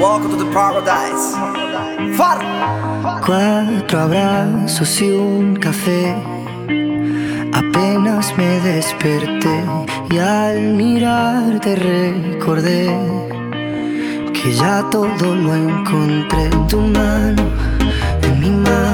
Welcome to the paradise. Far. Cuatro abrazos y un café. Apenas me desperté y al mirarte recordé que ya todo lo encontré. Tu mano en mi mano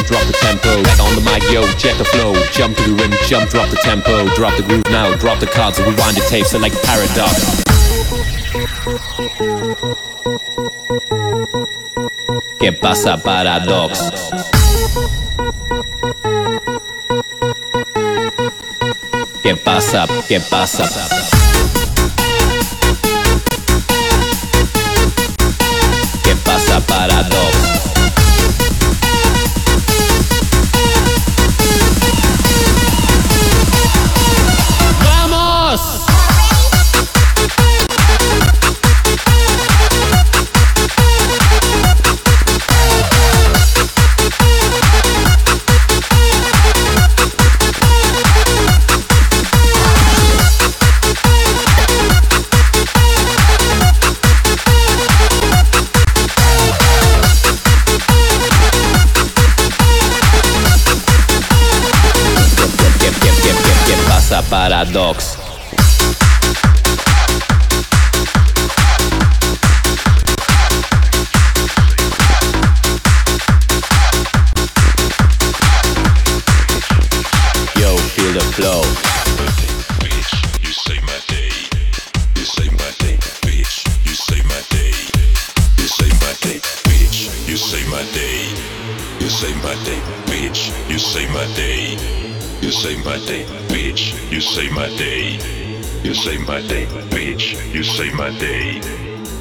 Jump drop the tempo. Back on the mic, yo, check the flow. Jump to the rhythm, jump, drop the tempo, drop the groove now, drop the cards, rewind the tape, select paradox. ¿Qué pasa paradox? ¿Qué pasa? ¿Qué pasa? ¿Qué pasa? Paradox. My day.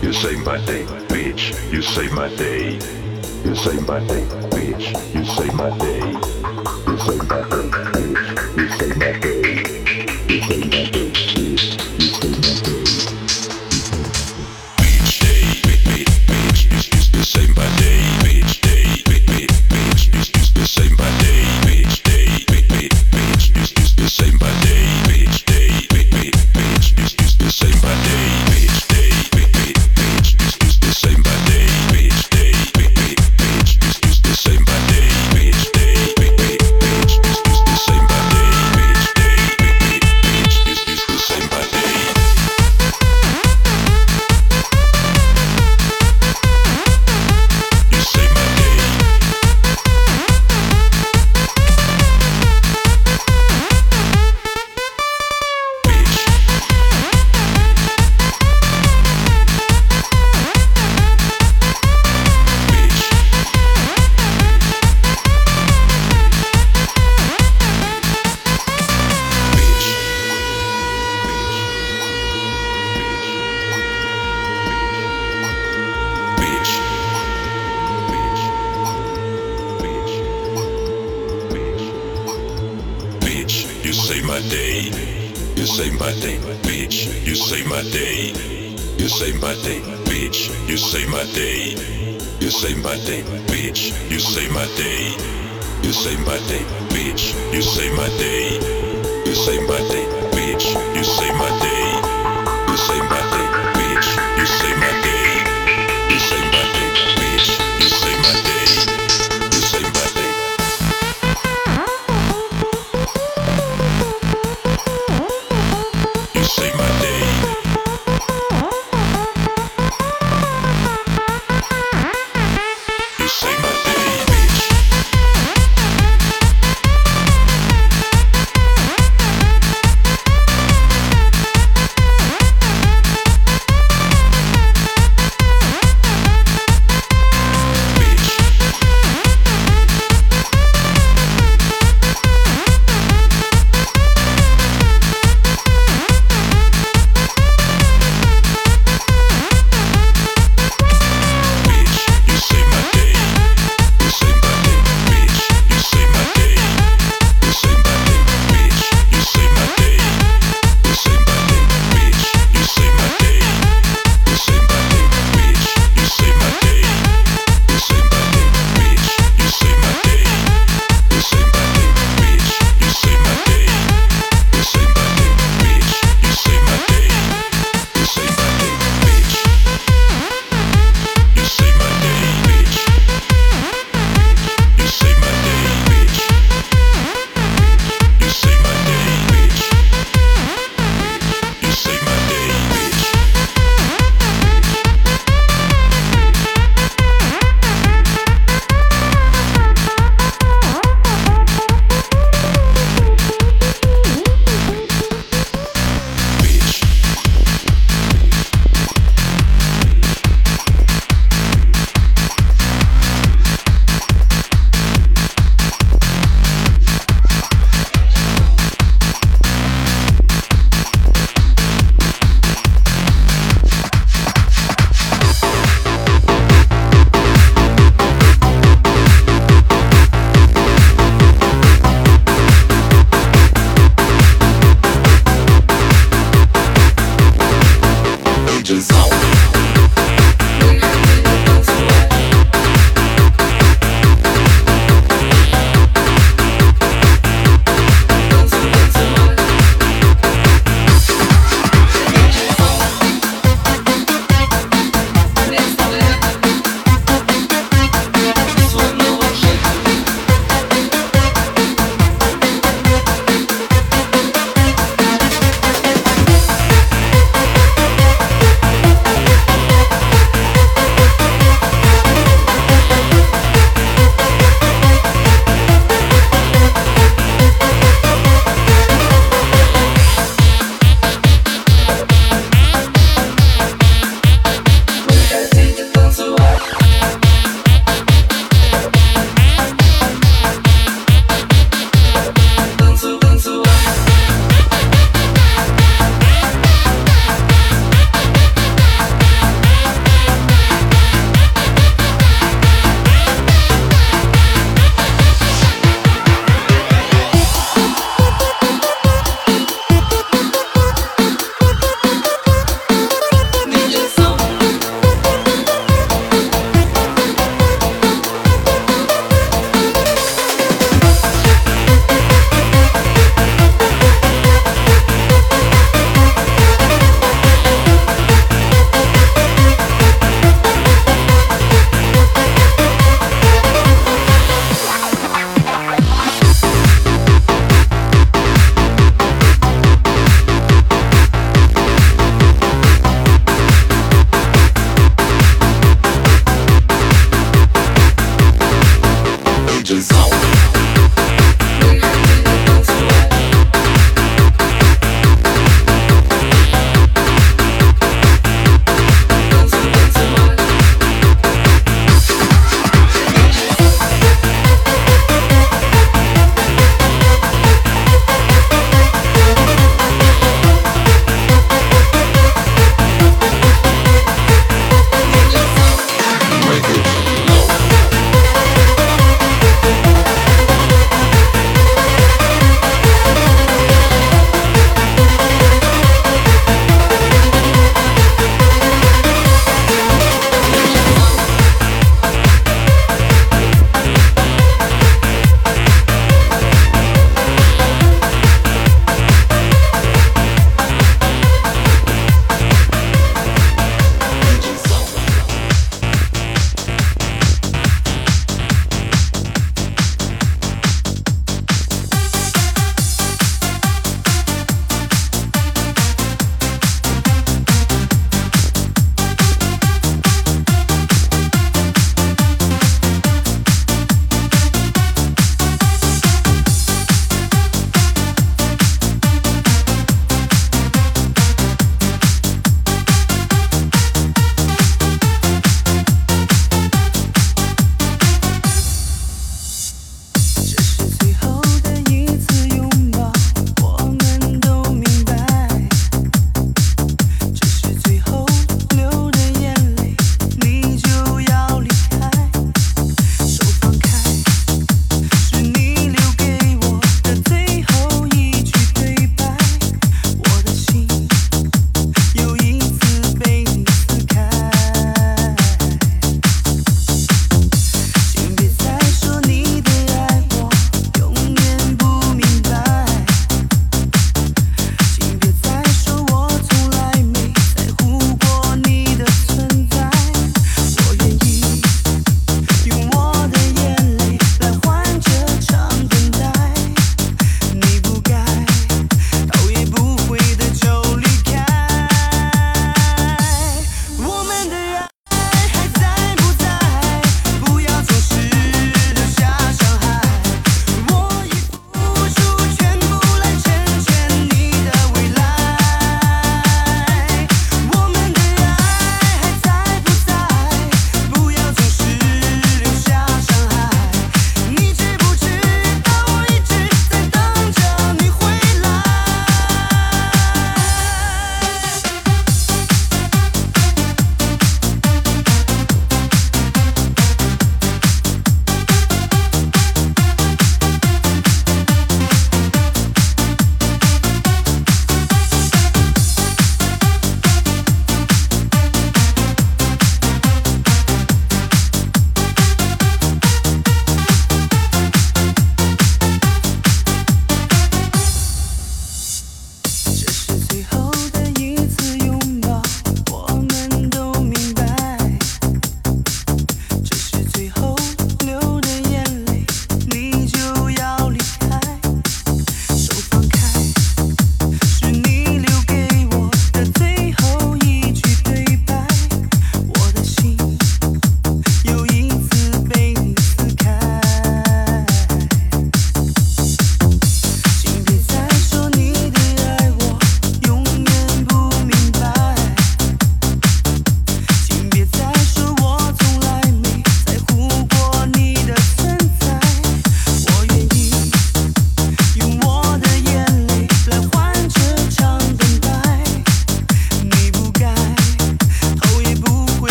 You save my day, bitch. You save my day. You save my day, bitch. You save my day. You save my day, bitch. You save my day. You save my day.